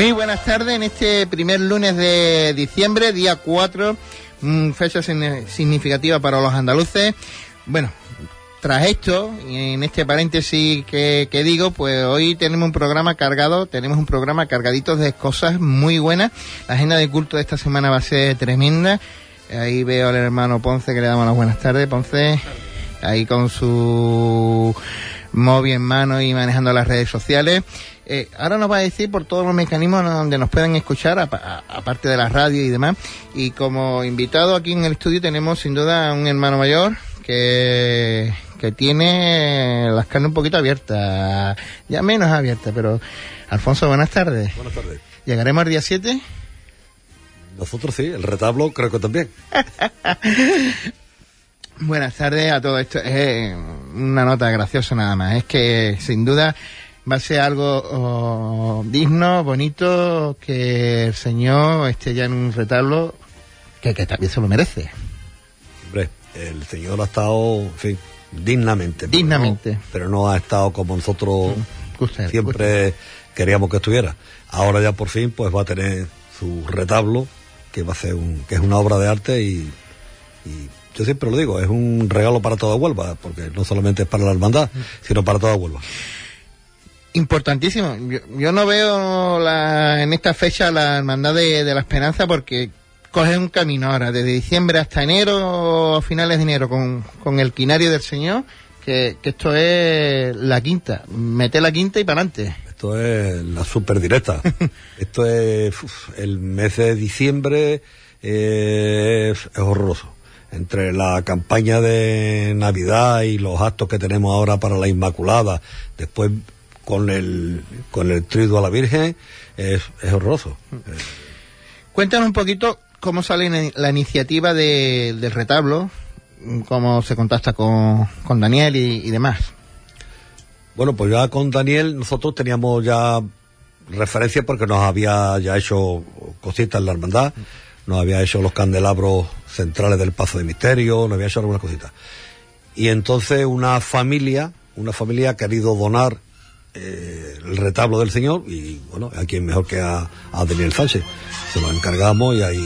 Muy buenas tardes en este primer lunes de diciembre, día 4, mm, fecha significativa para los andaluces. Bueno, tras esto, en este paréntesis que, que digo, pues hoy tenemos un programa cargado, tenemos un programa cargadito de cosas muy buenas. La agenda de culto de esta semana va a ser tremenda. Ahí veo al hermano Ponce que le damos las buenas tardes, Ponce. Ahí con su móvil en mano y manejando las redes sociales. Eh, ahora nos va a decir por todos los mecanismos donde nos pueden escuchar, aparte de la radio y demás. Y como invitado aquí en el estudio tenemos sin duda a un hermano mayor que, que tiene las carnes un poquito abiertas, ya menos abiertas, pero Alfonso, buenas tardes. Buenas tardes. ¿Llegaremos al día 7? Nosotros sí, el retablo creo que también. Buenas tardes a todo esto. Es eh, una nota graciosa nada más. Es que sin duda va a ser algo oh, digno, bonito, que el Señor esté ya en un retablo que, que también se lo merece. Hombre, el señor ha estado, en fin, dignamente. pero Dignamente. no- Pero no, ha estado como nosotros Gusta, siempre queríamos que estuviera. Ahora ya por fin pues va a tener su retablo, que va a ser un, que es una obra de arte y, y yo siempre lo digo, es un regalo para toda Huelva, porque no solamente es para la hermandad, sino para toda Huelva. Importantísimo. Yo, yo no veo la, en esta fecha la hermandad de, de la esperanza porque coge un camino ahora, desde diciembre hasta enero, o finales de enero, con, con el quinario del Señor, que, que esto es la quinta. Mete la quinta y para adelante. Esto es la super directa. Esto es uf, el mes de diciembre eh, es, es horroroso. Entre la campaña de Navidad y los actos que tenemos ahora para la Inmaculada, después con el con el triduo a la Virgen, es, es horroroso. Cuéntanos un poquito cómo sale la iniciativa de- del retablo, cómo se contacta con, con Daniel y, y demás. Bueno, pues ya con Daniel nosotros teníamos ya referencia porque nos había ya hecho cositas en la hermandad, nos había hecho los candelabros centrales del Pazo de Misterio, nos había hecho algunas cositas. Y entonces una familia, una familia ha querido donar eh, el retablo del Señor y bueno, a quien mejor que a, a Daniel Sánchez. Se lo encargamos y ahí,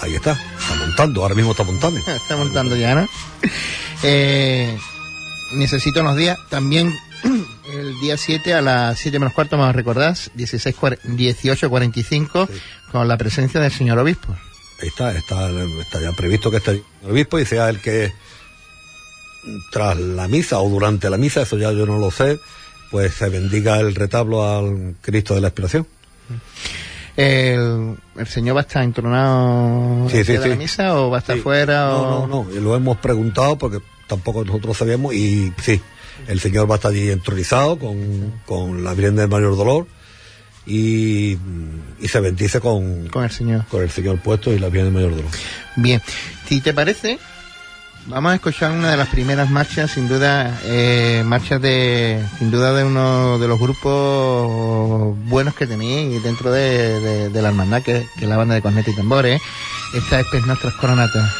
ahí está, está montando, ahora mismo está montando. Está montando ya, ¿no? Eh, necesito unos días. También el día 7 a las 7 menos cuarto, me recordás, 16, 18.45, con la presencia del señor obispo. Ahí está, está, está ya previsto que esté el obispo y sea el que tras la misa o durante la misa, eso ya yo no lo sé, pues se bendiga el retablo al Cristo de la Expiración. El, el señor va a estar entronado Sí, sí, de la misa o va a estar fuera No, o... no, no, lo hemos preguntado porque tampoco nosotros sabíamos y sí, el Señor va a estar allí entronizado con, con la Virgen del Mayor Dolor y, y se bendice con, con el señor. con el Señor puesto y la Virgen del Mayor Dolor. Bien, si te parece, Vamos a escuchar una de las primeras marchas, sin duda, eh, marchas de, sin duda de uno de los grupos buenos que tenéis dentro de, de, la hermandad, que, que, es la banda de cornetas y tambores. Esta es Pes Nuestras Coronatas.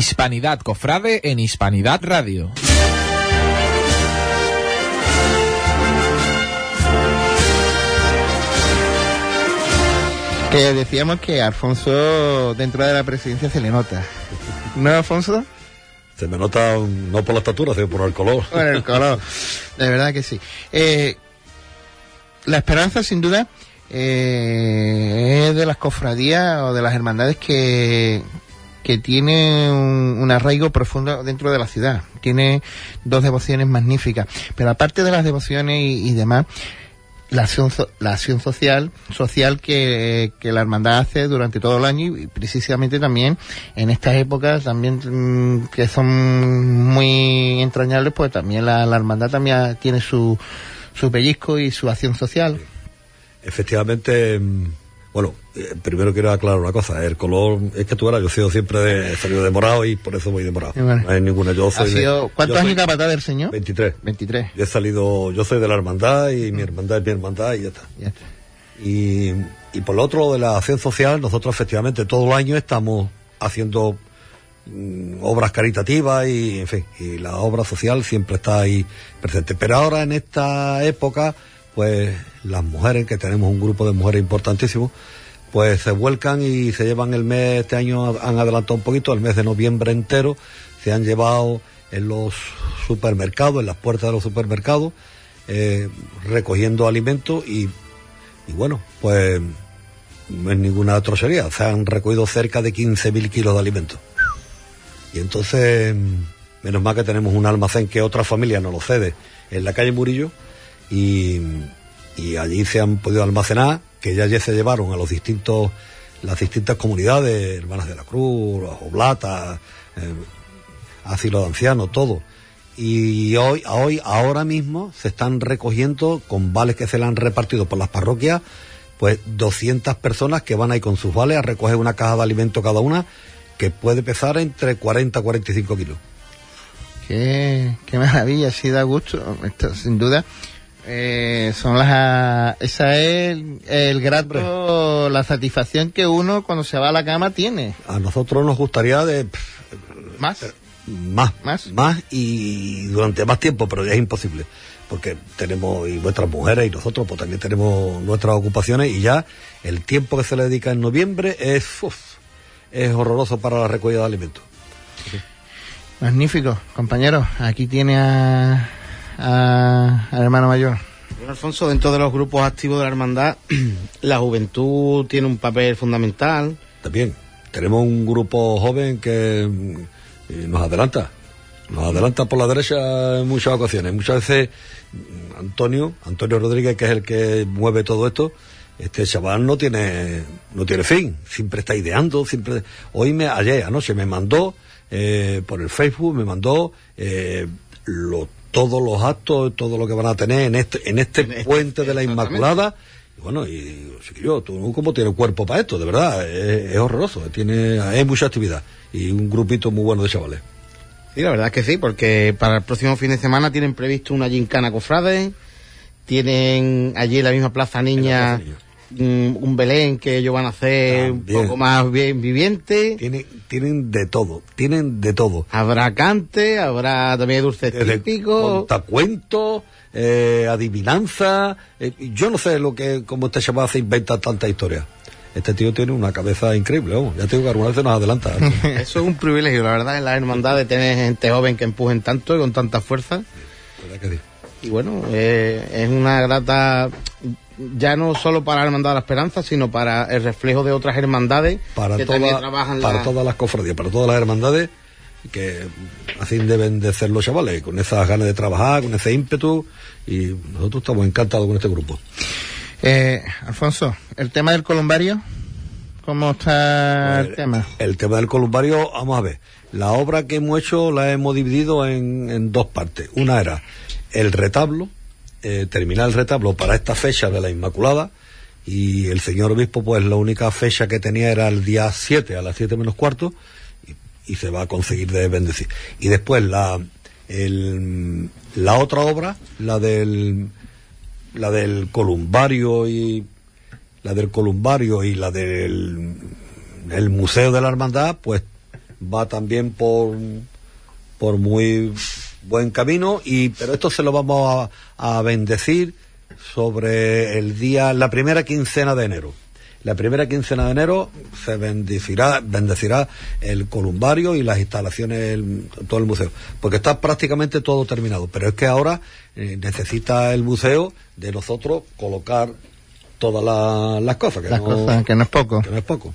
Hispanidad Cofrade en Hispanidad Radio. Que decíamos que Alfonso dentro de la presidencia se le nota. ¿No, Alfonso? Se me nota no por la estatura, sino por el color. Por el color, de verdad que sí. Eh, la esperanza, sin duda, eh, es de las cofradías o de las hermandades que, que tiene un, arraigo profundo dentro de la ciudad. Tiene dos devociones magníficas. Pero aparte de las devociones y, demás, la acción, la acción social, social que, la hermandad hace durante todo el año y precisamente también en estas épocas también mm, que son muy entrañables, pues también la, la hermandad también tiene su, su pellizco y su acción social. Efectivamente, mm, bueno, eh, primero quiero aclarar una cosa, el color es que tú eras, yo he sido siempre de, he salido de morado y por eso voy de morado. No hay ninguna, yo soy ¿Cuántos años capataz del señor? 23. 23. he salido, yo soy de la hermandad y mi hermandad es mi hermandad y ya está. Ya está. Y, y por lo otro, de la acción social, nosotros efectivamente todo el año estamos haciendo mm, obras caritativas y, en fin, y la obra social siempre está ahí presente. Pero ahora en esta época, pues las mujeres, que tenemos un grupo de mujeres importantísimo, pues se vuelcan y se llevan el mes, este año han adelantado un poquito, el mes de noviembre entero, se han llevado en los supermercados, en las puertas de los supermercados, eh, recogiendo alimentos y, bueno, pues no es ninguna trocería, se han recogido cerca de 15.000 kilos de alimentos. Y entonces, menos mal que tenemos un almacén que otra familia nos lo cede en la calle Murillo y, y allí se han podido almacenar, que ya, ya se llevaron a los distintos, las distintas comunidades, Hermanas de la Cruz, Oblatas, eh, asilo de ancianos, todo. Y hoy, hoy, ahora mismo se están recogiendo con vales que se le han repartido por las parroquias, pues 200 personas que van ahí con sus vales a recoger una caja de alimento cada una, que puede pesar entre 40 y 45 kilos. Qué, qué maravilla, sí da gusto, esto, sin duda. Eh, son las esa es el, el grato la satisfacción que uno cuando se va a la cama tiene A nosotros nos gustaría de más más, ¿Más? más y durante más tiempo, pero ya es imposible. Porque tenemos, y nuestras mujeres y nosotros, pues también tenemos nuestras ocupaciones y ya el tiempo que se le dedica en noviembre es, uf, es horroroso para la recogida de alimentos. magnífico compañero aquí tiene a, a- al hermano mayor Bueno, Alfonso, dentro de los grupos activos de la hermandad, la juventud tiene un papel fundamental. También tenemos un grupo joven que mm, eh, nos adelanta, nos adelanta por la derecha en muchas ocasiones. Muchas veces mm, Antonio, Antonio Rodríguez, que es el que mueve todo esto, este chaval no tiene, no tiene fin, siempre está ideando, siempre. Hoy me, ayer, anoche me mandó eh, por el Facebook, me mandó eh, lo- todos los actos, todo lo que van a tener en este, en este En este- puente de la. Inmaculada. Y bueno, y chiquillo, tú cómo tienes cuerpo para esto, de verdad, es, es horroroso, tiene, hay mucha actividad y un grupito muy bueno de chavales. Sí, la verdad es que sí, porque para el próximo fin de semana tienen previsto una gincana cofrade, tienen allí en la misma Plaza Niña, Plaza Niña. Mm, un Belén que ellos van a hacer También. un poco más bien viviente. Tienen, tienen de todo, tienen de todo. Habrá cante, habrá también dulces Desde típicos. contacuentos, eh, adivinanza, eh, yo no sé lo que, cómo este chaval se inventa tanta historia. Este tío tiene una cabeza increíble, vamos. Ya tengo que alguna vez nos adelanta. Eso es un privilegio, la verdad, en la hermandad de tener gente joven que empujen tanto y con tanta fuerza. ¿Verdad que sí? Y bueno, eh, es una grata, ya no solo para la Hermandad de la Esperanza, sino para el reflejo de otras hermandades para, que también toda- trabajan para la- todas las cofradías, para todas las hermandades, que así deben de ser los chavales, con esas ganas de trabajar, con ese ímpetu, y nosotros estamos encantados con este grupo. eh, Alfonso el tema del columbario cómo está el Pues, tema El tema del columbario, vamos a ver, la obra que hemos hecho la hemos dividido en, en dos partes. Una era el retablo, eh, terminar el retablo para esta fecha de la Inmaculada, y el señor obispo, pues la única fecha que tenía era el día 7, a las 7 menos cuarto, y, se va a conseguir de bendecir. Y después la, la otra obra, la del, la del columbario y la del columbario y la del el museo de la hermandad, pues va también por por muy buen camino y pero esto se lo vamos a, a bendecir sobre el día la primera quincena de enero. La primera quincena de enero se bendecirá bendecirá el columbario y las instalaciones el- todo el museo porque está prácticamente todo terminado pero es que ahora eh, necesita el museo de nosotros colocar todas la- las cosas que las no, cosas que no es poco. que no es poco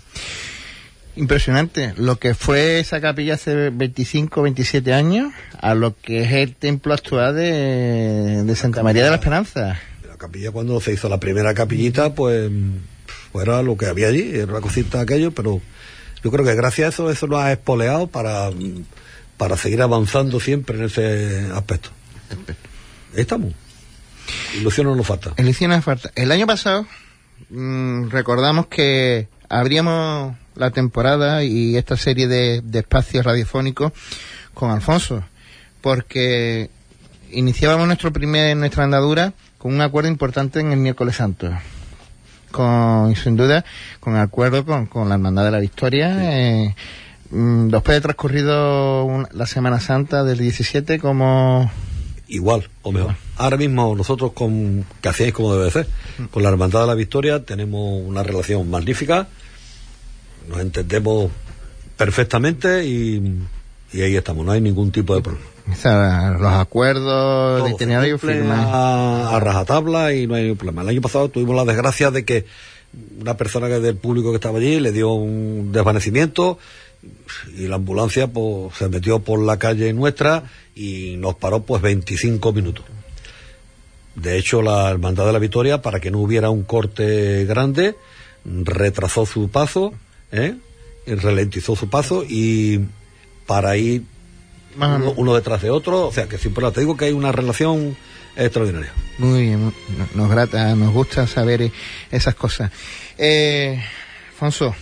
Impresionante. Lo que fue esa capilla hace 25, 27 años a lo que es el templo actual de, de Santa María de la Esperanza. La capilla cuando se hizo la primera capillita, pues, pues era lo que había allí, era una cosita aquello, pero yo creo que gracias a eso, eso nos ha espoleado para, para seguir avanzando siempre en ese aspecto. Ahí estamos. Ilusión no nos falta. Elección hace falta. El año pasado mm, recordamos que abríamos la temporada y esta serie de, de espacios radiofónicos con Alfonso, porque iniciábamos nuestro primer nuestra andadura con un acuerdo importante en el miércoles santo. Con, y sin duda, con acuerdo con, con la Hermandad de la Victoria. eh, mm, después de transcurrido la Semana Santa del 17, como Igual, o mejor. Ahora mismo nosotros con, que hacéis como debe ser, con la Hermandad de la Victoria tenemos una relación magnífica, nos entendemos perfectamente y, y ahí estamos, no hay ningún tipo de problema. o sea, los acuerdos Todo itinerario firmados. a, a rajatabla y no hay ningún problema. El año pasado tuvimos la desgracia de que una persona que del público que estaba allí le dio un desvanecimiento y la ambulancia pues se metió por la calle nuestra y nos paró pues 25 minutos. De hecho, la Hermandad de la Victoria, para que no hubiera un corte grande, retrasó su paso, ¿eh? ralentizó su paso y para ir uno, detrás de otro, o sea que siempre te digo que hay una relación extraordinaria. Muy bien, nos grata, nos gusta saber eh, esas cosas. Eh, Alfonso,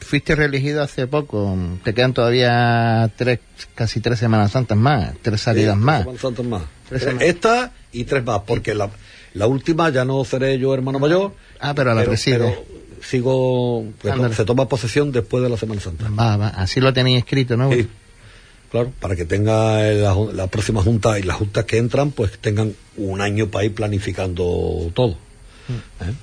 fuiste reelegido hace poco. Te quedan todavía tres, casi tres Semanas Santas más, tres salidas Sí, más. Semanas más. Tres Tres- semanas. Esta y tres más, porque la, la última ya no seré yo hermano mayor. Ah, pero la preside. pero sigo, pues, Ándale. se toma posesión después de la Semana Santa. Va, va, así lo tenéis escrito, ¿no? Sí, claro, para que tenga la, la próxima junta y las juntas que entran, pues tengan un año para ir planificando todo. Mm. ¿Eh?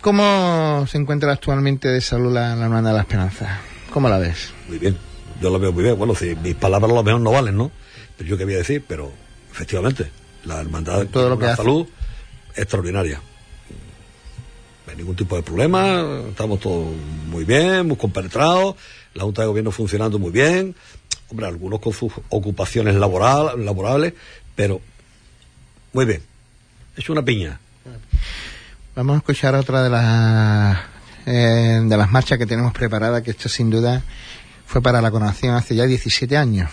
¿Cómo se encuentra actualmente de salud la, la Hermandad de la Esperanza? ¿Cómo la ves? Muy bien, yo lo veo muy bien. Bueno, si mis palabras a lo mejor no valen, ¿no? Pero yo qué voy a decir, pero efectivamente, la hermandad Todo lo tiene que una hace. salud extraordinaria. Ningún tipo de problema, estamos todos muy bien, muy compenetrados, la Junta de Gobierno funcionando muy bien, hombre, algunos con sus ocupaciones laboral, laborables, pero muy bien. Es una piña. Vamos a escuchar otra de las eh, de las marchas que tenemos preparada, que esto sin duda fue para la coronación hace ya 17 años.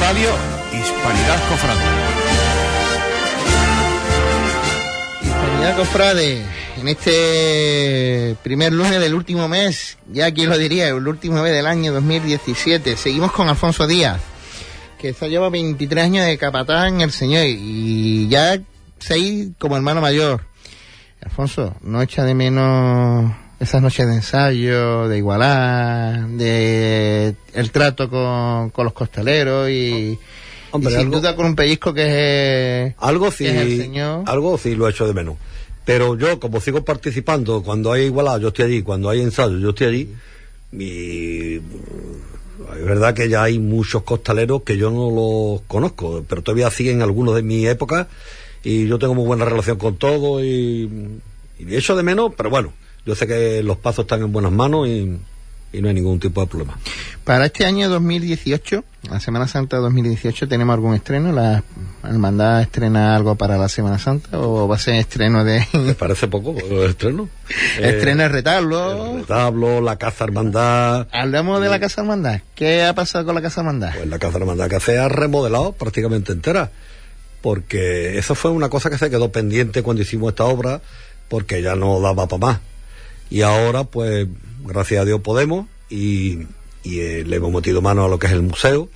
Radio, Hispanidad Cofrade. Hispanidad Cofrade, en este primer lunes del último mes, ya quién lo diría, el último mes del año 2017. Seguimos con Alfonso Díaz, que se lleva 23 años de capataz en el Señor y ya seis como hermano mayor. Alfonso, no echa de menos esas noches de ensayo, de igualar, de el trato con, con los costaleros y, Hombre, y sin algo- duda con un pellizco que es, Algo sí, que es el señor. algo sí lo he hecho de menos. Pero yo, como sigo participando, cuando hay igualado, yo estoy allí, cuando hay ensayo, yo estoy allí, y mm, es verdad que ya hay muchos costaleros que yo no los conozco, pero todavía siguen algunos de mi época, y yo tengo muy buena relación con todos, y, y echo de menos, pero bueno, yo sé que los pasos están en buenas manos y, y no hay ningún tipo de problema. Para este año 2018, la Semana Santa 2018, ¿tenemos algún estreno? ¿La hermandad estrena algo para la Semana Santa o va a ser estreno de... ¿Te parece poco el estreno? de El retablo? retablo, la caza hermandad. Hablamos de la Casa Hermandad. ¿Qué ha pasado con la Casa Hermandad? Pues la Casa Hermandad que se ha remodelado prácticamente entera, porque eso fue una cosa que se quedó pendiente cuando hicimos esta obra, porque ya no daba para más. Y ahora, pues, gracias a Dios podemos, y, eh, le hemos metido mano a lo que es el museo.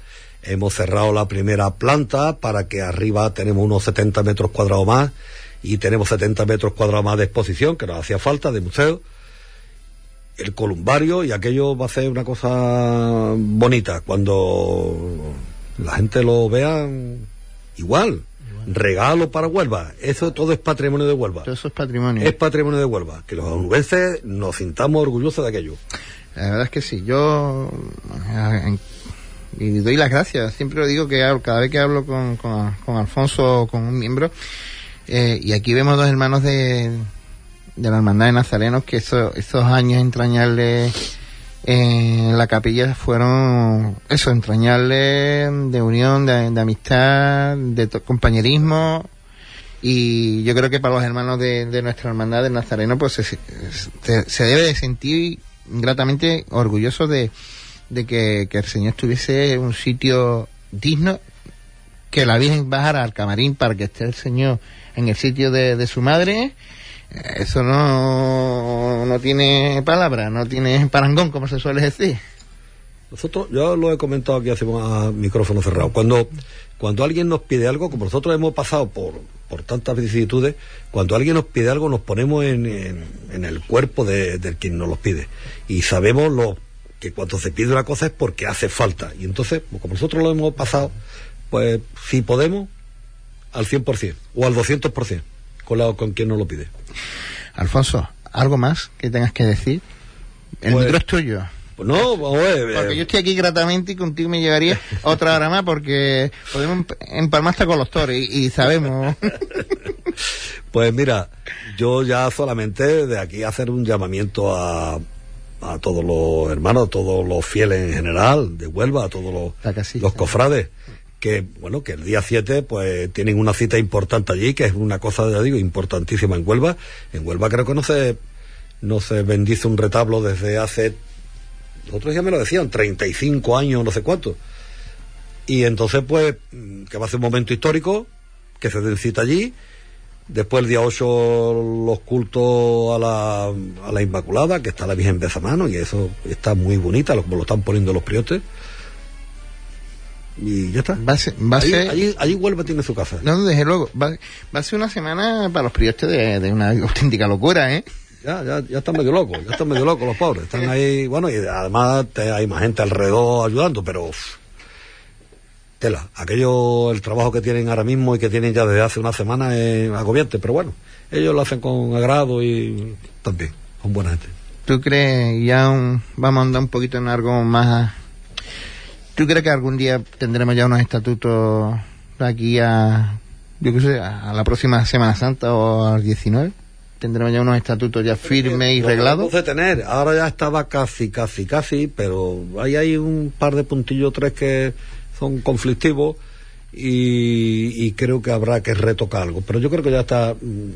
Hemos cerrado la primera planta para que arriba tenemos unos 70 metros cuadrados más y tenemos 70 metros cuadrados más de exposición, que nos hacía falta, de museo el columbario y aquello va a ser una cosa bonita cuando la gente lo vea igual. Regalo para Huelva. Eso todo es patrimonio de Huelva. Todo eso es patrimonio. Es patrimonio de Huelva. Que los onubenses nos sintamos orgullosos de aquello. La verdad es que sí. Yo y doy las gracias. Siempre lo digo que cada vez que hablo con, con, con Alfonso o con un miembro, eh, y aquí vemos dos hermanos de, de la Hermandad de Nazarenos que eso- esos años entrañables en la capilla fueron eso, entrañables de unión, de, amistad, de compañerismo. Y yo creo que para los hermanos de, nuestra hermandad de Nazareno, pues se, se, debe de sentir gratamente orgulloso de, que, el Señor tuviese un sitio digno, que la Virgen bajara al camarín para que esté el Señor en el sitio de su madre. Eso no, no tiene palabra, no tiene parangón, como se suele decir. Nosotros, yo lo he comentado aquí hace micrófono cerrado. Cuando, cuando alguien nos pide algo, como nosotros hemos pasado por, por tantas vicisitudes, cuando alguien nos pide algo, nos ponemos en, en, el cuerpo de, quien nos lo pide. Y sabemos lo que cuando se pide una cosa es porque hace falta. Y entonces, como nosotros lo hemos pasado, pues si podemos, al 100% o al 200% con, la, con quien nos lo pide. Alfonso, ¿algo más que tengas que decir? El Pues- micro es tuyo. Pues no, eh, Porque yo estoy aquí gratamente y contigo me llevaría otra hora más porque podemos emp- empalmar hasta con los toros y, y sabemos. Pues mira, yo ya solamente de aquí hacer un llamamiento a, a todos los hermanos, a todos los fieles en general de Huelva, a todos los cofrades, que bueno, que el día 7 pues tienen una cita importante allí, que es una cosa, ya digo, importantísima en Huelva. En Huelva creo que no se, no se bendice un retablo desde hace, otros ya me lo decían, 35 años, no sé cuánto. Y entonces pues, que va a ser un momento histórico, que se den cita allí, Después el día 8 los cultos a la, a la Inmaculada, que está la Virgen Bezamano, y eso está muy bonita, como lo están poniendo los priotes. Y ya está. Va a ser, va a Allí, ser- allí, allí Huelva tiene su casa. no, desde luego, va, va a ser una semana para los priostes de, de una auténtica locura, ¿eh? Ya, ya, ya están medio locos, ya están medio locos los pobres. Están ahí, bueno, y además te- hay más gente alrededor ayudando, pero tela. Aquello, el trabajo que tienen ahora mismo y que tienen ya desde hace una semana es agobiante, pero bueno, ellos lo hacen con agrado y también, con buena gente. ¿Tú crees, ya un- vamos a andar un poquito en algo más... ¿Tú crees que algún día tendremos ya unos estatutos aquí a, yo qué sé, a la próxima Semana Santa o al 19? ¿Tendremos ya unos estatutos ya firmes y reglados? de tener, ahora ya estaba casi, casi, casi, pero ahí hay un par de puntillos, tres que son conflictivos y, y creo que habrá que retocar algo. Pero yo creo que ya está mm,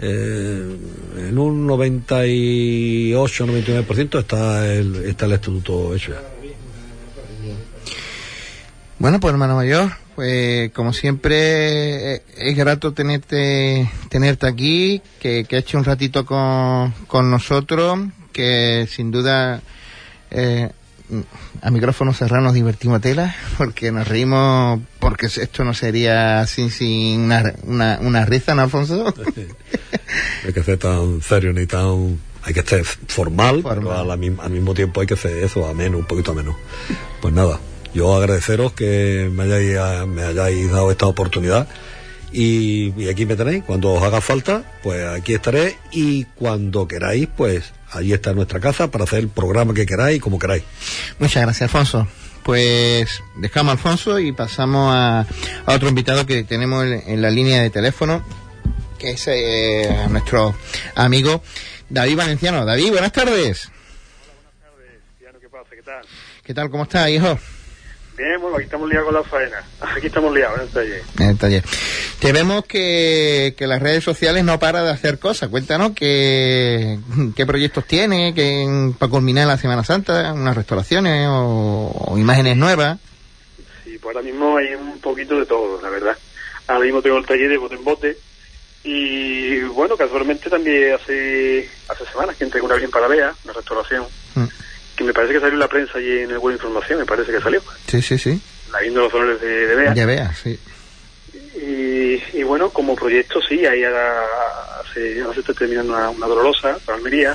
eh, en un 98, 99% está el, está el estatuto hecho ya. Bueno, pues hermano mayor, pues como siempre eh, es grato tenerte tenerte aquí, que, que hecho un ratito con, con nosotros, que sin duda eh, a micrófono cerrado nos divertimos tela, porque nos reímos, porque esto no sería sin, sin una, una, una risa, ¿no, Alfonso? hay que ser tan serio ni tan... Hay que ser formal, Formal. pero al, mi- al mismo tiempo hay que ser eso, ameno, un poquito ameno. Pues nada, yo agradeceros que me hayáis, me hayáis dado esta oportunidad y, y aquí me tenéis. Cuando os haga falta, pues aquí estaré y cuando queráis, pues allí está nuestra casa para hacer el programa que queráis, como queráis. Muchas gracias, Alfonso. Pues dejamos a Alfonso y pasamos a, a otro invitado que tenemos en, en la línea de teléfono, que es eh, nuestro amigo David Valenciano. David, buenas tardes. ¿qué pasa? ¿Qué tal? ¿Qué tal? ¿Cómo estás, hijo? Bien, bueno, aquí estamos liados con la faena. Aquí estamos liados en el taller. En el taller. Te vemos que, que las redes sociales no para de hacer cosas. Cuéntanos qué, qué proyectos tiene que, para culminar la Semana Santa, unas restauraciones o, o imágenes nuevas. Sí, pues ahora mismo hay un poquito de todo, la verdad. Ahora mismo tengo el taller de bote en bote. Y bueno, casualmente también hace hace semanas que entregué una bien para Bea, una restauración, Mm. Que me parece que salió en la prensa y en el Buena Información, me parece que salió. Sí, sí, sí. La viendo los honores de, de Bea. Ya veas, sí. Y, y bueno, como proyecto sí, ahí ahora se, ahora se está terminando una, una dolorosa para Almería.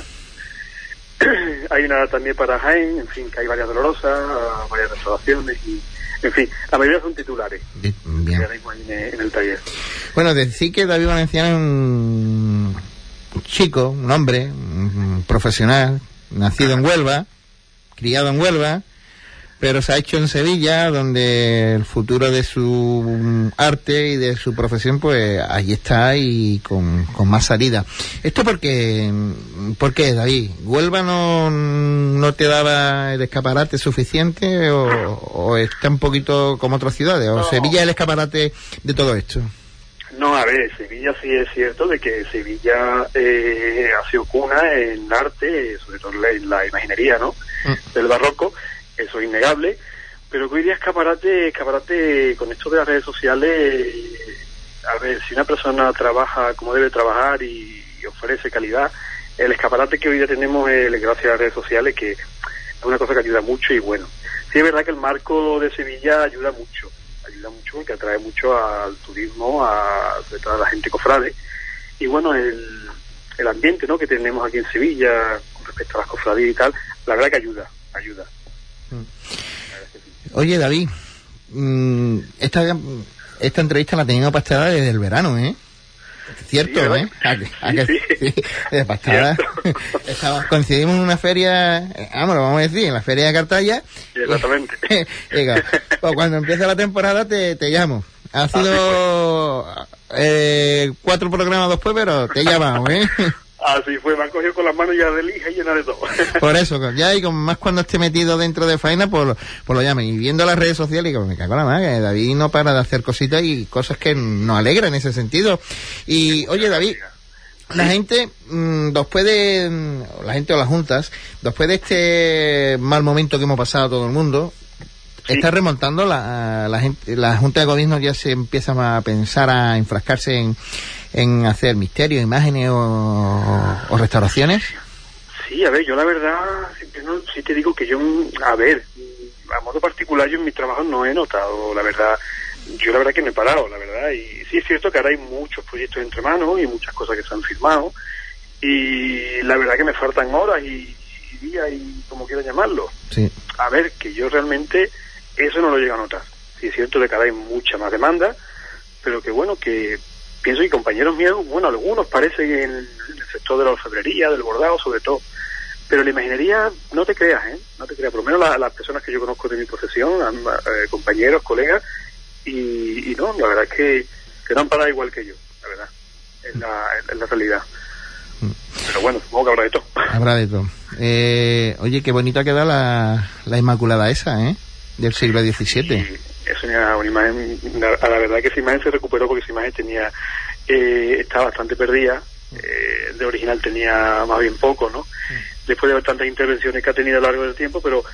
hay una también para Jaén, en fin, que hay varias dolorosas, varias restauraciones y, en fin, la mayoría son titulares. Bi- Bien. en, en el taller. Bueno, decir que David Valenciano es un chico, un hombre, un profesional, nacido en Huelva, criado en Huelva, pero se ha hecho en Sevilla, donde el futuro de su arte y de su profesión, pues allí está y con, con más salida. ¿Esto porque, por qué, David? ¿Huelva no, no te daba el escaparate suficiente o, o está un poquito como otras ciudades? ¿O No. Sevilla es el escaparate de todo esto? No, a ver, Sevilla sí es cierto de que Sevilla eh, ha sido cuna en arte, sobre todo en la, imaginería, ¿no? Mm. Del barroco, eso es innegable, pero que hoy día escaparate, escaparate con esto de las redes sociales, a ver, si una persona trabaja como debe trabajar y, y ofrece calidad, el escaparate que hoy día tenemos es gracias a las redes sociales, que es una cosa que ayuda mucho y bueno. Sí es verdad que el marco de Sevilla ayuda mucho, ayuda mucho porque atrae mucho al turismo, a, sobre todo a la gente cofrade. Y bueno, el, el ambiente ¿no? que tenemos aquí en Sevilla con respecto a las cofradías y tal, la verdad que ayuda, ayuda. Oye, David, mm, esta, esta entrevista la teníamos pastada desde el verano, ¿eh? Cierto, Sí. ¿eh? ¿A que- a que- Sí, sí. de pastada. Cierto. Estaba- coincidimos en una feria, eh, vamos, lo vamos a decir, en la feria de Cartaya. Exactamente. Venga, pues cuando empiece la temporada te, te llamo. Ha sido eh, cuatro programas después, pero te he llamado, ¿eh? Así fue, me han cogido con las manos ya de lija y llena de todo. Por eso, ya y con más cuando esté metido dentro de faena, pues, lo- pues lo llamen. Y viendo las redes sociales, digo, me cago en la madre, David no para de hacer cositas y cosas que nos alegran en ese sentido. Y, oye, David, la gente, mm, después de, mm, la gente o las juntas, después de este mal momento que hemos pasado todo el mundo, Sí. está remontando la, la gente, la Junta de Gobierno ya se empieza a pensar a enfrascarse en, en hacer misterios, imágenes o, o restauraciones. Sí, a ver, yo la verdad, no, sí te digo que yo, a ver, a modo particular yo en mi trabajo no he notado, la verdad, yo la verdad que no he parado, la verdad, y sí es cierto que ahora hay muchos proyectos entre manos y muchas cosas que se han firmado, y la verdad que me faltan horas y, y días y como quieran llamarlo. Sí. A ver, que yo realmente eso no lo llego a notar. Sí es cierto de que ahora hay mucha más demanda, pero que bueno, que pienso que compañeros míos, bueno, algunos parecen en el sector de la orfebrería, del bordado sobre todo, pero la imaginería, no te creas, ¿eh? No te creas, por lo menos la- las personas que yo conozco de mi profesión, eh, compañeros, colegas, y, y no, la verdad es que, que no han parado igual que yo, la verdad, en la, en la realidad. Pero bueno, supongo que habrá de todo. Habrá de todo. Eh, oye, qué bonita queda la, la Inmaculada esa, ¿eh? Del siglo XVII. Y es una, una imagen, a la verdad que esa imagen se recuperó porque esa imagen tenía, eh, estaba bastante perdida, eh, de original tenía más bien poco, ¿no? Después de tantas intervenciones que ha tenido a lo largo del tiempo, pero,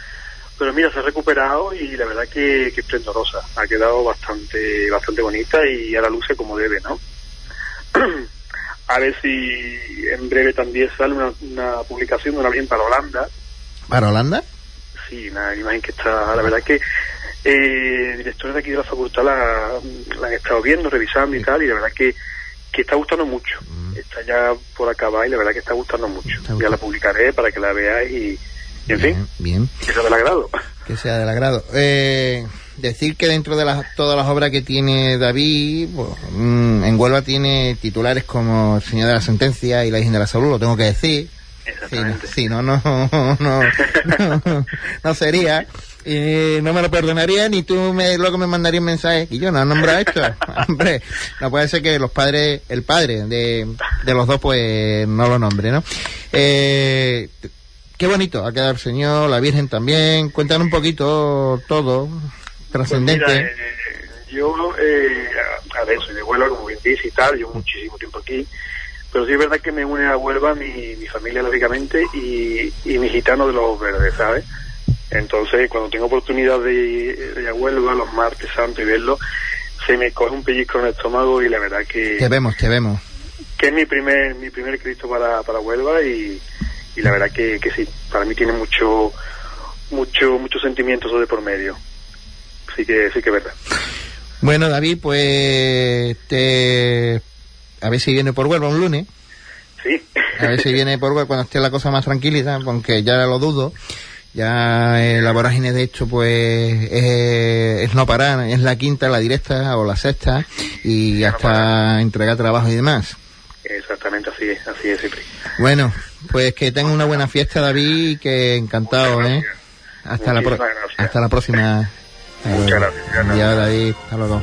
pero mira, se ha recuperado y la verdad que, que esplendorosa. Ha quedado bastante bastante bonita y ahora luce como debe, ¿no? a ver si en breve también sale una, una publicación de una virgen para Holanda. ¿Para Holanda? Sí, una imagen que está, la verdad que eh, directores de aquí de la facultad la, la han estado viendo, revisando y tal, y la verdad que, que está gustando mucho. Está ya por acabar y la verdad que está gustando mucho. Mm. Ya la publicaré para que la veáis y, y en fin, Bien, que sea del agrado. que sea del agrado. Eh, decir que dentro de las, todas las obras que tiene David, pues, mm, en Huelva tiene titulares como El Señor de la Sentencia y La Virgen de la Salud, lo tengo que decir. Sí, no, Exactamente. sí, no, no, no, no, no sería. Y no me lo perdonaría ni tú me, luego me mandarías un mensaje y yo no he nombrado esto. Hombre, no puede ser que los padres, el padre de, de los dos pues no lo nombre, ¿no? Eh, qué bonito ha quedado el Señor, la Virgen también. Cuéntanos un poquito todo, trascendente. Pues eh, yo, eh, a, ver, soy de Huelva, como bien dice y tal, llevo muchísimo tiempo aquí, pero sí es verdad que me une a Huelva mi, mi familia, lógicamente, y, y mi gitano de los verdes, ¿sabes? Entonces, cuando tengo oportunidad de, de ir a Huelva, los martes santos y verlo, se me coge un pellizco en el estómago y la verdad que, Te vemos, te vemos. que es mi primer mi primer Cristo para, para Huelva y, y la verdad que, que sí, para mí tiene mucho mucho mucho sentimiento eso de por medio. Sí que sí que es verdad. Bueno, David, pues te... a ver si viene por Huelva un lunes. Sí. A ver si viene por Huelva cuando esté la cosa más tranquilita, aunque ya lo dudo. Ya eh, la vorágine de hecho pues es, es no parar, es la quinta, la directa o la sexta y hasta entregar trabajo y demás. Exactamente así es, así es, Cipri. Bueno, pues que tenga una buena fiesta David y que encantado, ¿eh? Hasta la, pro- gracias. hasta la próxima. Muchas gracias. David. Hasta luego.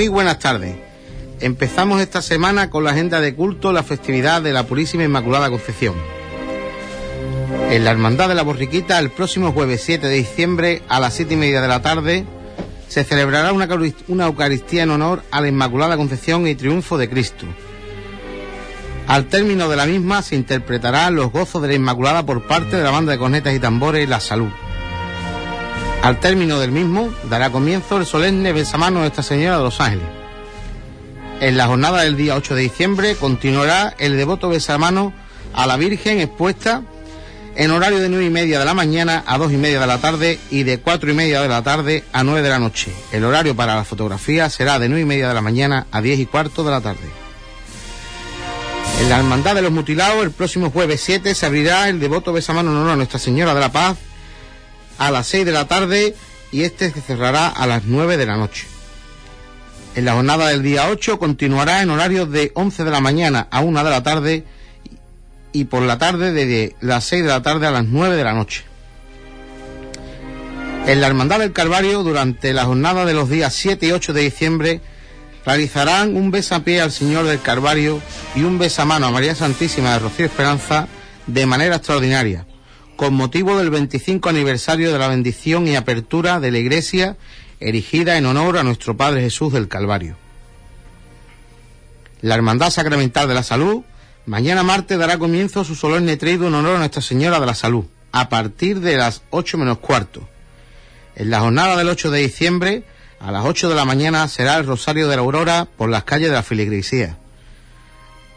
Muy buenas tardes. Empezamos esta semana con la agenda de culto, la festividad de la Purísima Inmaculada Concepción. En la Hermandad de la Borriquita, el próximo jueves 7 de diciembre a las 7 y media de la tarde, se celebrará una, eucarist- una Eucaristía en honor a la Inmaculada Concepción y Triunfo de Cristo. Al término de la misma se interpretarán los gozos de la Inmaculada por parte de la banda de cornetas y tambores La Salud. Al término del mismo dará comienzo el solemne besamano de Nuestra Señora de los Ángeles. En la jornada del día 8 de diciembre continuará el devoto besamano a la Virgen expuesta en horario de nueve y media de la mañana a dos y media de la tarde y de cuatro y media de la tarde a 9 de la noche. El horario para la fotografía será de nueve y media de la mañana a diez y cuarto de la tarde. En la Hermandad de los Mutilados, el próximo jueves 7 se abrirá el devoto besamano en honor a Nuestra Señora de la Paz a las 6 de la tarde y este se cerrará a las 9 de la noche. En la jornada del día 8 continuará en horarios de 11 de la mañana a 1 de la tarde y por la tarde de las 6 de la tarde a las 9 de la noche. En la Hermandad del Calvario, durante la jornada de los días 7 y 8 de diciembre, realizarán un besapié al Señor del Calvario y un besamano a María Santísima de Rocío Esperanza de manera extraordinaria, con motivo del 25 aniversario de la bendición y apertura de la iglesia erigida en honor a nuestro Padre Jesús del Calvario. La Hermandad Sacramental de la Salud Mañana martes dará comienzo su solemne traído en honor a Nuestra Señora de la Salud, a partir de las 8 menos cuarto. En la jornada del 8 de diciembre, a las 8 de la mañana, será el Rosario de la Aurora por las calles de la Filigresía.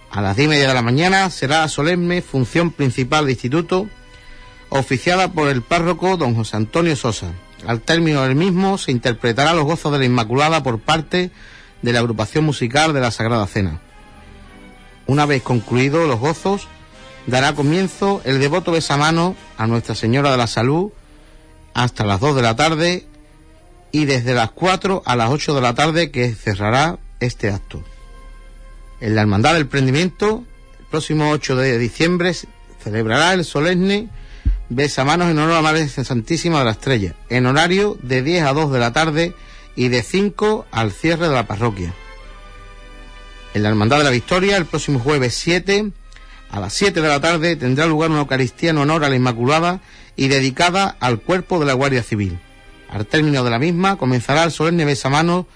A las 10 y media de la mañana será la solemne función principal de instituto, oficiada por el párroco don José Antonio Sosa. Al término del mismo se interpretará los gozos de la Inmaculada por parte de la agrupación musical de la Sagrada Cena. Una vez concluidos los gozos, dará comienzo el devoto besamano a Nuestra Señora de la Salud hasta las 2 de la tarde y desde las 4 a las 8 de la tarde que cerrará este acto. En la Hermandad del Prendimiento, el próximo 8 de diciembre, celebrará el solemne besamanos en honor a Madre Santísima de la Estrella, en horario de 10 a 2 de la tarde y de 5 al cierre de la parroquia en la Hermandad de la Victoria, el próximo jueves 7, a las 7 de la tarde, tendrá lugar una Eucaristía en honor a la Inmaculada y dedicada al cuerpo de la Guardia Civil. Al término de la misma, comenzará el solemne besamano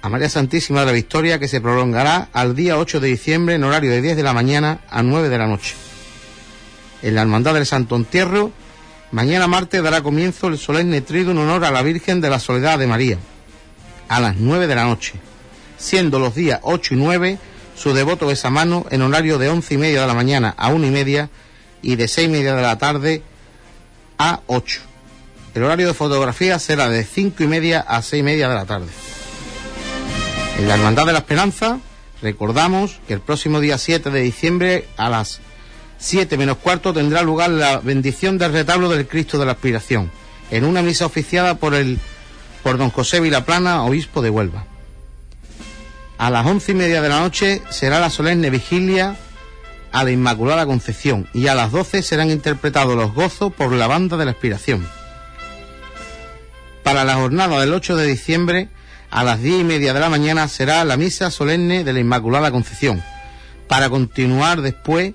a María Santísima de la Victoria, que se prolongará al día 8 de diciembre en horario de 10 de la mañana a 9 de la noche. En la Hermandad del Santo Entierro, mañana martes dará comienzo el solemne trido en honor a la Virgen de la Soledad de María, a las 9 de la noche siendo los días 8 y 9 su devoto mano en horario de 11 y media de la mañana a 1 y media y de 6 y media de la tarde a 8. El horario de fotografía será de 5 y media a 6 y media de la tarde. En la Hermandad de la Esperanza recordamos que el próximo día 7 de diciembre a las 7 menos cuarto tendrá lugar la bendición del retablo del Cristo de la Aspiración en una misa oficiada por el por don José Vilaplana, obispo de Huelva. A las once y media de la noche será la solemne vigilia a la Inmaculada Concepción y a las doce serán interpretados los gozos por la banda de la Aspiración. Para la jornada del 8 de diciembre, a las diez y media de la mañana será la misa solemne de la Inmaculada Concepción, para continuar después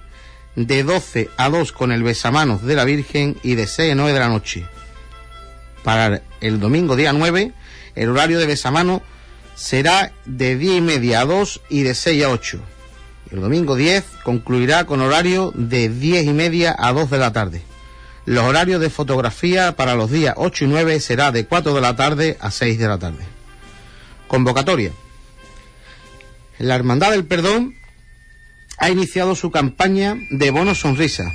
de 12 a 2 con el besamanos de la Virgen y de 6 a 9 de la noche. Para el domingo día 9, el horario de besamanos será de 10 y media a 2 y de 6 a 8. El domingo 10 concluirá con horario de 10 y media a 2 de la tarde. Los horarios de fotografía para los días 8 y 9 será de 4 de la tarde a 6 de la tarde. Convocatoria. La Hermandad del Perdón ha iniciado su campaña de bonos sonrisa.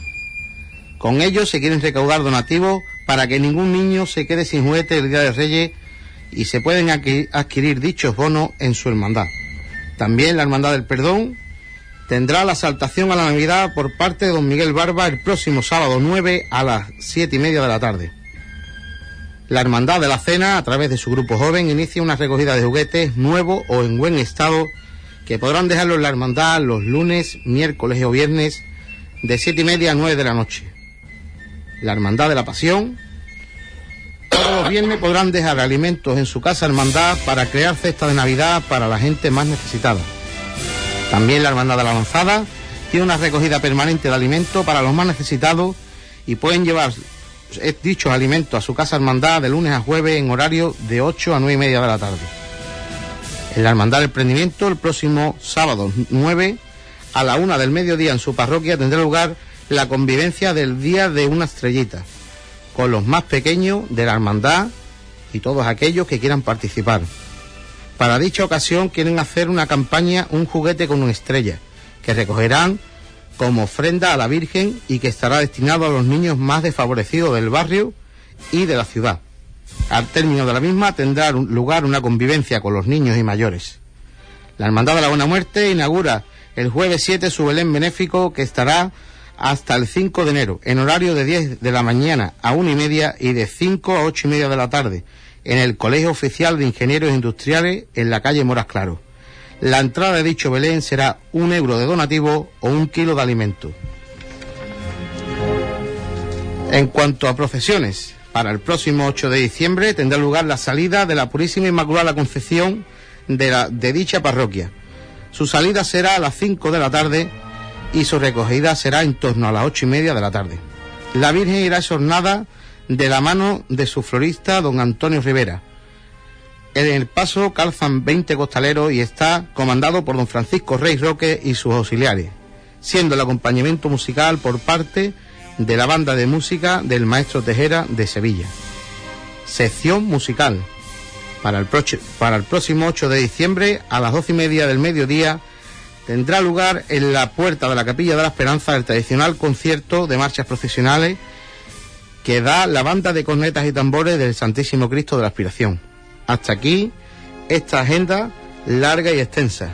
Con ello se quieren recaudar donativos para que ningún niño se quede sin juguete el Día de Reyes y se pueden adquirir dichos bonos en su hermandad. También la Hermandad del Perdón tendrá la saltación a la Navidad por parte de don Miguel Barba el próximo sábado 9 a las 7 y media de la tarde. La Hermandad de la Cena, a través de su grupo joven, inicia una recogida de juguetes nuevos o en buen estado que podrán dejarlo en la Hermandad los lunes, miércoles o viernes de 7 y media a 9 de la noche. La Hermandad de la Pasión todos los viernes podrán dejar alimentos en su casa hermandad para crear cestas de Navidad para la gente más necesitada. También la Hermandad de la Lanzada tiene una recogida permanente de alimentos para los más necesitados y pueden llevar dichos alimentos a su casa hermandad de lunes a jueves en horario de 8 a 9 y media de la tarde. En la Hermandad del el próximo sábado 9 a la una del mediodía en su parroquia tendrá lugar la convivencia del Día de una Estrellita con los más pequeños de la hermandad y todos aquellos que quieran participar. Para dicha ocasión quieren hacer una campaña Un juguete con una estrella, que recogerán como ofrenda a la Virgen y que estará destinado a los niños más desfavorecidos del barrio y de la ciudad. Al término de la misma tendrá lugar una convivencia con los niños y mayores. La Hermandad de la Buena Muerte inaugura el jueves 7 su Belén benéfico que estará hasta el 5 de enero, en horario de 10 de la mañana a 1 y media y de 5 a 8 y media de la tarde, en el Colegio Oficial de Ingenieros Industriales en la calle Moras Claro. La entrada de dicho Belén será un euro de donativo o un kilo de alimento. En cuanto a procesiones, para el próximo 8 de diciembre tendrá lugar la salida de la Purísima Inmaculada Concepción de, la, de dicha parroquia. Su salida será a las 5 de la tarde y su recogida será en torno a las ocho y media de la tarde. La Virgen irá sornada de la mano de su florista, don Antonio Rivera. En el paso calzan 20 costaleros y está comandado por don Francisco Rey Roque y sus auxiliares, siendo el acompañamiento musical por parte de la banda de música del maestro Tejera de Sevilla. Sección musical. Para el, para el próximo 8 de diciembre a las doce y media del mediodía tendrá lugar en la puerta de la Capilla de la Esperanza el tradicional concierto de marchas profesionales que da la banda de cornetas y tambores del Santísimo Cristo de la Aspiración. Hasta aquí esta agenda larga y extensa.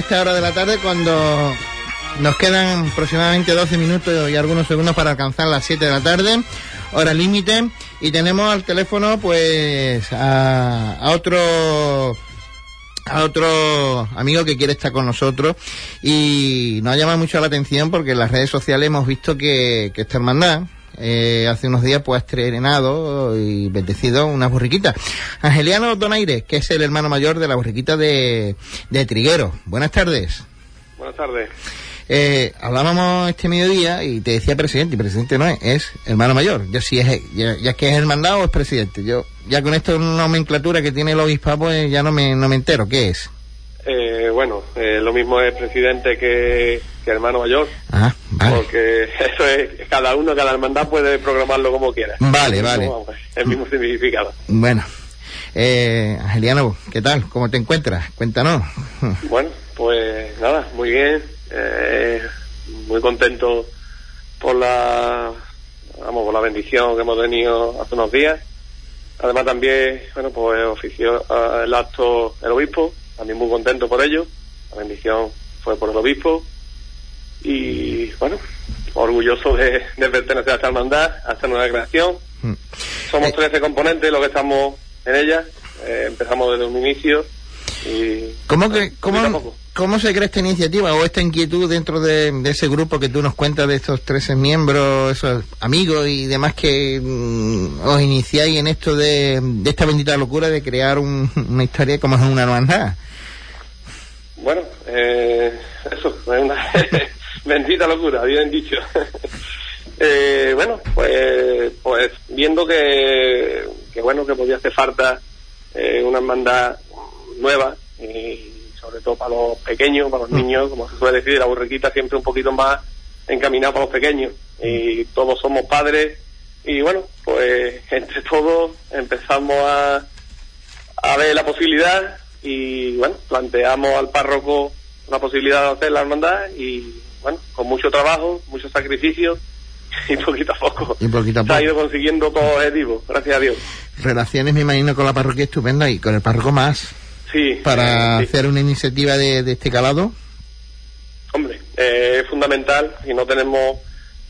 Esta hora de la tarde cuando nos quedan aproximadamente 12 minutos y algunos segundos para alcanzar las 7 de la tarde, hora límite, y tenemos al teléfono pues a, otro a otro amigo que quiere estar con nosotros y nos ha llamado mucho la atención porque en las redes sociales hemos visto que, que esta hermandad eh, hace unos días pues ha estrenado y bendecido una borriquita. Angeliano Donaire, que es el hermano mayor de la borriquita de, de Triguero. Buenas tardes. Buenas tardes. Eh, hablábamos este mediodía y te decía presidente, y presidente no es, es hermano mayor. Yo sí es, ya, ya que es hermandad o es presidente. Yo, ya con esta nomenclatura que tiene el obispado, pues ya no me, no me entero. ¿Qué es? Eh, bueno, eh, lo mismo es presidente que, hermano mayor. Ah, vale. Porque eso es, cada uno, cada hermandad puede programarlo como quiera. Vale, vale. el mismo significado. Bueno, eh, Angeliano, ¿qué tal? ¿Cómo te encuentras? Cuéntanos. Bueno, pues nada, muy bien. Eh, muy contento por la, vamos, por la bendición que hemos tenido hace unos días. Además también, bueno, pues ofició eh, el acto el obispo también muy contento por ello. La bendición fue por el obispo. Y bueno, orgulloso de, pertenecer a esta hermandad, a esta nueva creación. Mm. Somos 13 eh. componentes los que estamos en ella. Eh, empezamos desde un inicio. Y, ¿Cómo, que, cómo, ¿Cómo se crea esta iniciativa o esta inquietud dentro de, ese grupo que tú nos cuentas de estos 13 miembros, esos amigos y demás que mm, os iniciáis en esto de, esta bendita locura de crear una historia como es una hermandad? Bueno, eh, eso, es una bendita locura, bien dicho. eh, bueno, pues, pues viendo que, que bueno, que podía hacer falta eh, una hermandad nueva y sobre todo para los pequeños, para los mm. niños, como se suele decir, la burriquita siempre un poquito más encaminada para los pequeños. Y todos somos padres y bueno, pues entre todos empezamos a, a ver la posibilidad y bueno, planteamos al párroco la posibilidad de hacer la hermandad y bueno, con mucho trabajo, mucho sacrificio y poquito a poco. Y poquito a poco. Se ha ido consiguiendo todo objetivo, gracias a Dios. Relaciones, me imagino, con la parroquia estupenda y con el párroco más. Sí. Para hacer una iniciativa de, este calado. Hombre, eh, es fundamental y no tenemos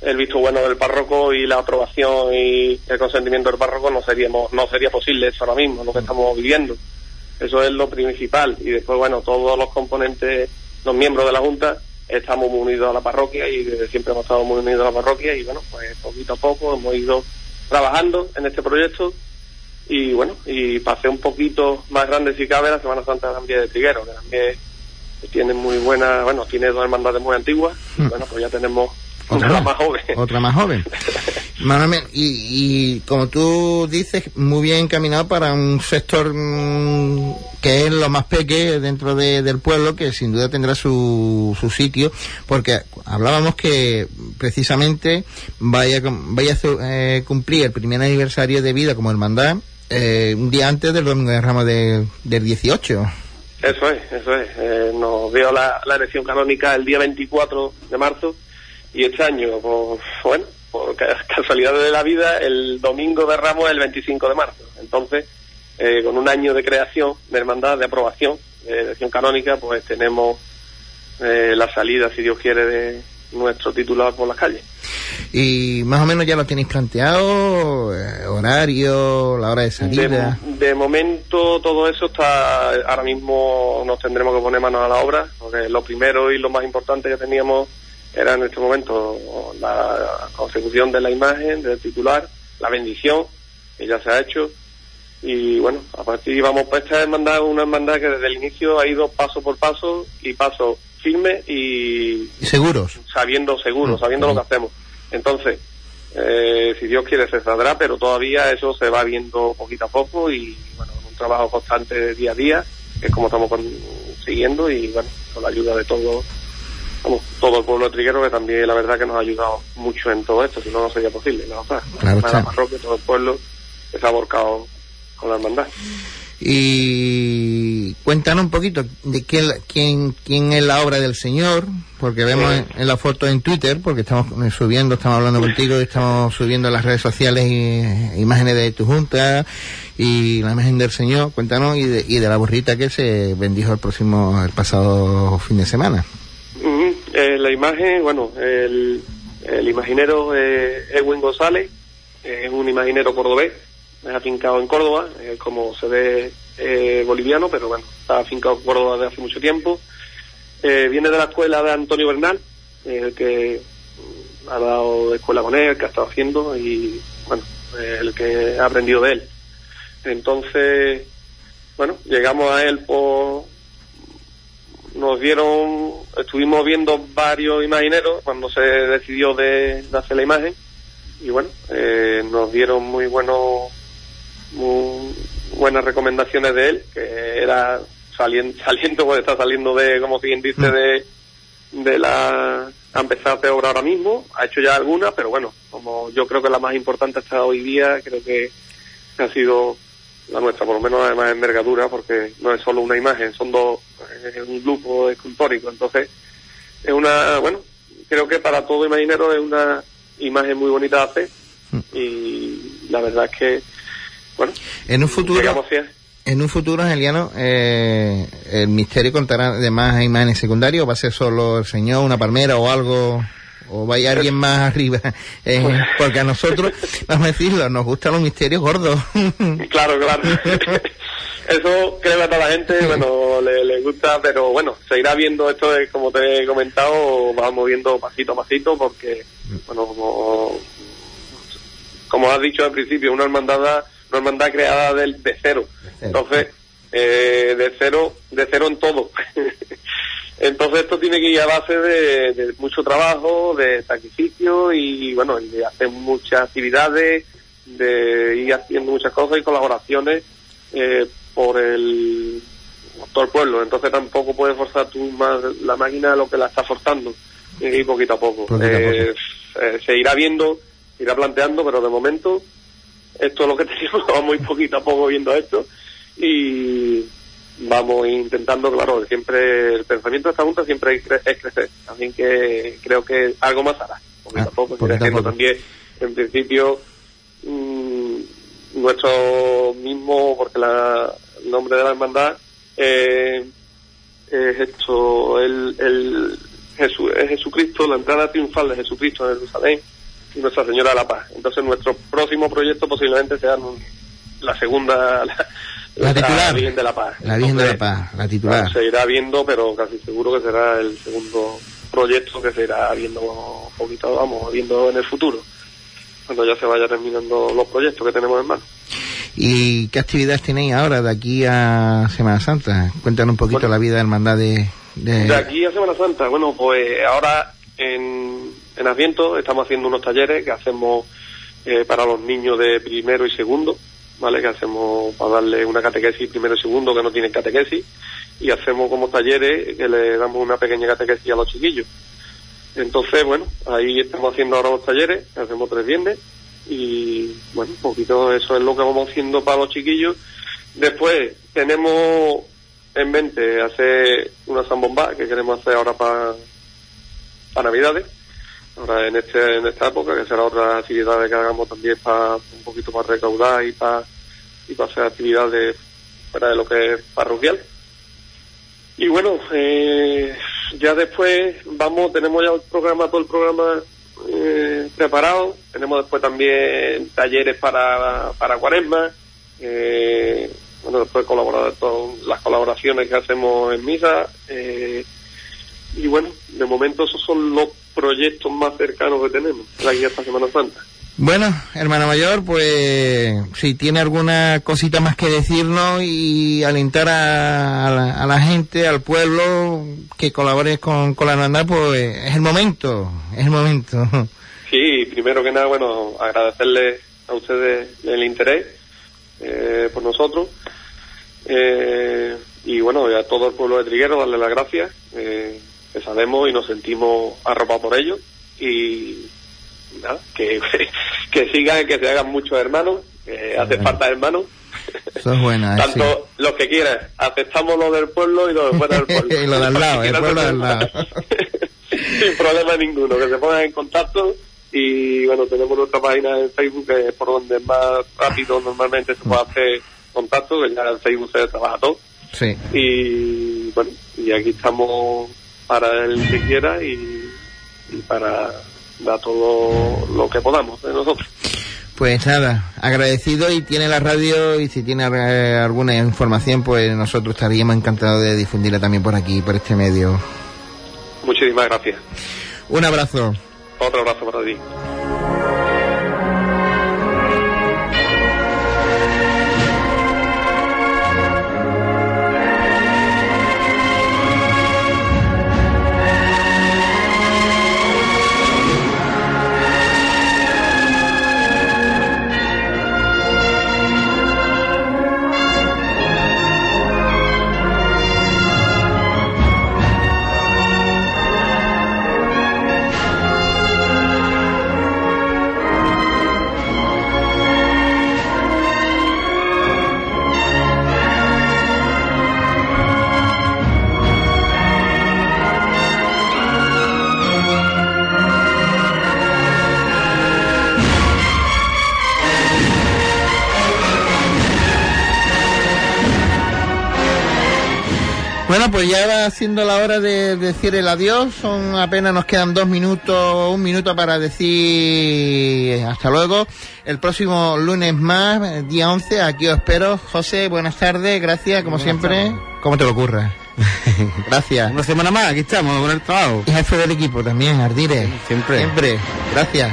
el visto bueno del párroco y la aprobación y el consentimiento del párroco no seríamos no sería posible eso ahora mismo lo que estamos viviendo eso es lo principal. Y después bueno todos los componentes los miembros de la junta estamos muy unidos a la parroquia y desde siempre hemos estado muy unidos a la parroquia y bueno pues poquito a poco hemos ido trabajando en este proyecto y bueno y pasé un poquito más grande si cabe la Semana Santa también de Triguero que también tiene muy buena bueno tiene dos hermandades muy antiguas y bueno pues ya tenemos otra más joven. Otra más joven. Manuel, y, y, como tú dices, muy bien encaminado para un sector mmm, que es lo más pequeño dentro de, del pueblo, que sin duda tendrá su, su sitio, porque hablábamos que precisamente vaya, vaya a eh, cumplir el primer aniversario de vida como hermandad eh, un día antes del Domingo de Ramos de, del 18. Eso es, eso es. Eh, nos dio la, la elección canónica el día 24 de marzo y este año, pues, bueno, por casualidades de la vida, el domingo de Ramos es el 25 de marzo. Entonces, eh, con un año de creación, de hermandad, de aprobación, de elección canónica, pues tenemos eh, la salida, si Dios quiere, de nuestro titular por las calles. ¿Y más o menos ya lo tenéis planteado? Eh, ¿Horario? ¿La hora de salida? De, de, momento todo eso está, ahora mismo nos tendremos que poner manos a la obra, porque lo primero y lo más importante que teníamos era en este momento la consecución de la imagen del titular, la bendición, que ya se ha hecho, y bueno, a partir vamos a esta hermandad, una hermandad que desde el inicio ha ido paso por paso y paso firme y, ¿Y seguros, sabiendo seguros, sabiendo lo que hacemos. Entonces, eh, si Dios quiere se saldrá, pero todavía eso se va viendo poquito a poco y bueno, un trabajo constante día a día, que es como estamos consiguiendo y bueno, con la ayuda de todos Vamos, todo el pueblo de Triguero que también la verdad que nos ha ayudado mucho en todo esto, si no no sería posible, la verdad. Claro, la parroquia, todo el pueblo que se ha volcado con la hermandad. Y cuéntanos un poquito de qué, quién, quién es la obra del Señor, porque vemos en, en, la foto en Twitter, porque estamos subiendo, estamos hablando contigo, estamos subiendo en las redes sociales y, imágenes de tu junta y la imagen del Señor, cuéntanos y de, y de la burrita que se bendijo el próximo, el pasado fin de semana. Uh la imagen, bueno, el, el imaginero eh, Edwin González eh, es un imaginero cordobés, es afincado en Córdoba, eh, como se ve boliviano, pero bueno, está afincado en Córdoba desde hace mucho tiempo. Viene de la escuela de Antonio Bernal, el que ha dado escuela con él, que ha estado haciendo y bueno, el que ha aprendido de él. Entonces, bueno, llegamos a él por nos dieron, estuvimos viendo varios imagineros cuando se decidió de, de hacer la imagen. Y bueno, eh, nos dieron muy buenos, muy buenas recomendaciones de él, que era saliendo, saliendo pues está saliendo de, como bien dice, de, de la, ha empezado a hacer obra ahora mismo, ha hecho ya algunas, pero bueno, como yo creo que la más importante hasta hoy día, creo que ha sido la nuestra, por lo menos además de envergadura, porque no es solo una imagen, son dos, es un grupo escultórico, entonces es una, bueno, creo que para todo imaginero es una imagen muy bonita de hacer y la verdad es que, bueno, en un futuro, en un futuro, Angeliano, eh, el misterio contará de más imágenes secundarias o va a ser solo el señor, una palmera o algo o vaya alguien más arriba, eh, porque a nosotros, vamos a decirlo, nos gustan los misterios gordos. claro, claro. Eso creo que a toda la gente, bueno, le, le, gusta, pero bueno, se irá viendo esto, de, como te he comentado, vamos viendo pasito a pasito, porque, bueno, como, como has dicho al principio, una hermandad, una hermandad creada de, de cero. Entonces, eh, de cero, de cero en todo. Entonces esto tiene que ir a base de, de, mucho trabajo, de sacrificio y bueno, de hacer muchas actividades, de ir haciendo muchas cosas y colaboraciones eh, por el todo el pueblo. Entonces tampoco puedes forzar tú más la máquina de lo que la está forzando y poquito a poco. Poquito a eh, eh, se irá viendo, se irá planteando, pero de momento esto es lo que tenemos, vamos muy poquito a poco viendo esto y vamos intentando, claro, siempre el pensamiento de esta junta siempre es crecer, así que creo que algo más hará, poquito Ah, a poco, poquito a creciendo poco. también, en principio, mmm, nuestro mismo, porque la, el nombre de la hermandad eh, es esto, el, el Jesús, es Jesucristo, la entrada triunfal de Jesucristo en Jerusalén y Nuestra Señora de la Paz. Entonces nuestro próximo proyecto posiblemente sea la segunda, la, titular. Virgen de la Paz. La Virgen de la Paz, la titular. se irá viendo, pero casi seguro que será el segundo proyecto que se irá viendo un poquito, vamos, viendo en el futuro, cuando ya se vaya terminando los proyectos que tenemos en mano. ¿Y qué actividades tenéis ahora de aquí a Semana Santa? Cuéntanos un poquito la vida de hermandad de, de... aquí a Semana Santa, bueno, pues ahora en, en Adviento estamos haciendo unos talleres que hacemos eh, para los niños de primero y segundo, ¿vale? Que hacemos para darle una catequesis primero y segundo que no tienen catequesis y hacemos como talleres que le damos una pequeña catequesis a los chiquillos. Entonces, bueno, ahí estamos haciendo ahora los talleres, hacemos tres viernes y, bueno, un poquito eso es lo que vamos haciendo para los chiquillos. Después tenemos en mente hacer una zambomba que queremos hacer ahora para, para Navidades, ahora en, este, en esta época, que será otra actividad que hagamos también para un poquito para recaudar y para, y para hacer actividades fuera de lo que es parroquial. Y bueno, eh, ya después vamos, tenemos ya el programa, todo el programa eh, preparado. Tenemos después también talleres para, para cuaresma. Eh, bueno, después colaborar todas las colaboraciones que hacemos en misa. Eh, y bueno, de momento esos son los proyectos más cercanos que tenemos aquí esta Semana Santa. Bueno, hermana mayor, pues si tiene alguna cosita más que decirnos y alentar a, la, gente, al pueblo, que colabore con, con la hermandad, pues es el momento, es el momento. Sí, primero que nada, bueno, agradecerle a ustedes el interés eh, por nosotros eh, y bueno, a todo el pueblo de Triguero darle las gracias, eh, que sabemos y nos sentimos arropados por ellos y nada, que, que sigan, que se hagan muchos hermanos, que hace falta hermanos. Eso es buena, Tanto los que quieran, aceptamos lo del pueblo y lo de fuera del pueblo. y lo del lado, el pueblo del lado. Sin problema ninguno, que se pongan en contacto y bueno, tenemos nuestra página en Facebook que es por donde más rápido normalmente se puede hacer contacto, que ya en Facebook se trabaja todo. Sí. Y bueno, y aquí estamos para el que quiera y para da todo lo que podamos de nosotros. Pues nada, agradecido y tiene la radio y si tiene eh, alguna información, pues nosotros estaríamos encantados de difundirla también por aquí, por este medio. Muchísimas gracias. Un abrazo. Otro abrazo para ti. Bueno, pues ya va siendo la hora de decir el adiós. Son apenas nos quedan dos minutos, un minuto para decir hasta luego. El próximo lunes más, día 11, aquí os espero. José, buenas tardes, gracias, como siempre. ¿Cómo te lo ocurre? gracias. Una semana más, aquí estamos con el trabajo. Y jefe del equipo también, Ardire. siempre. Siempre. Gracias.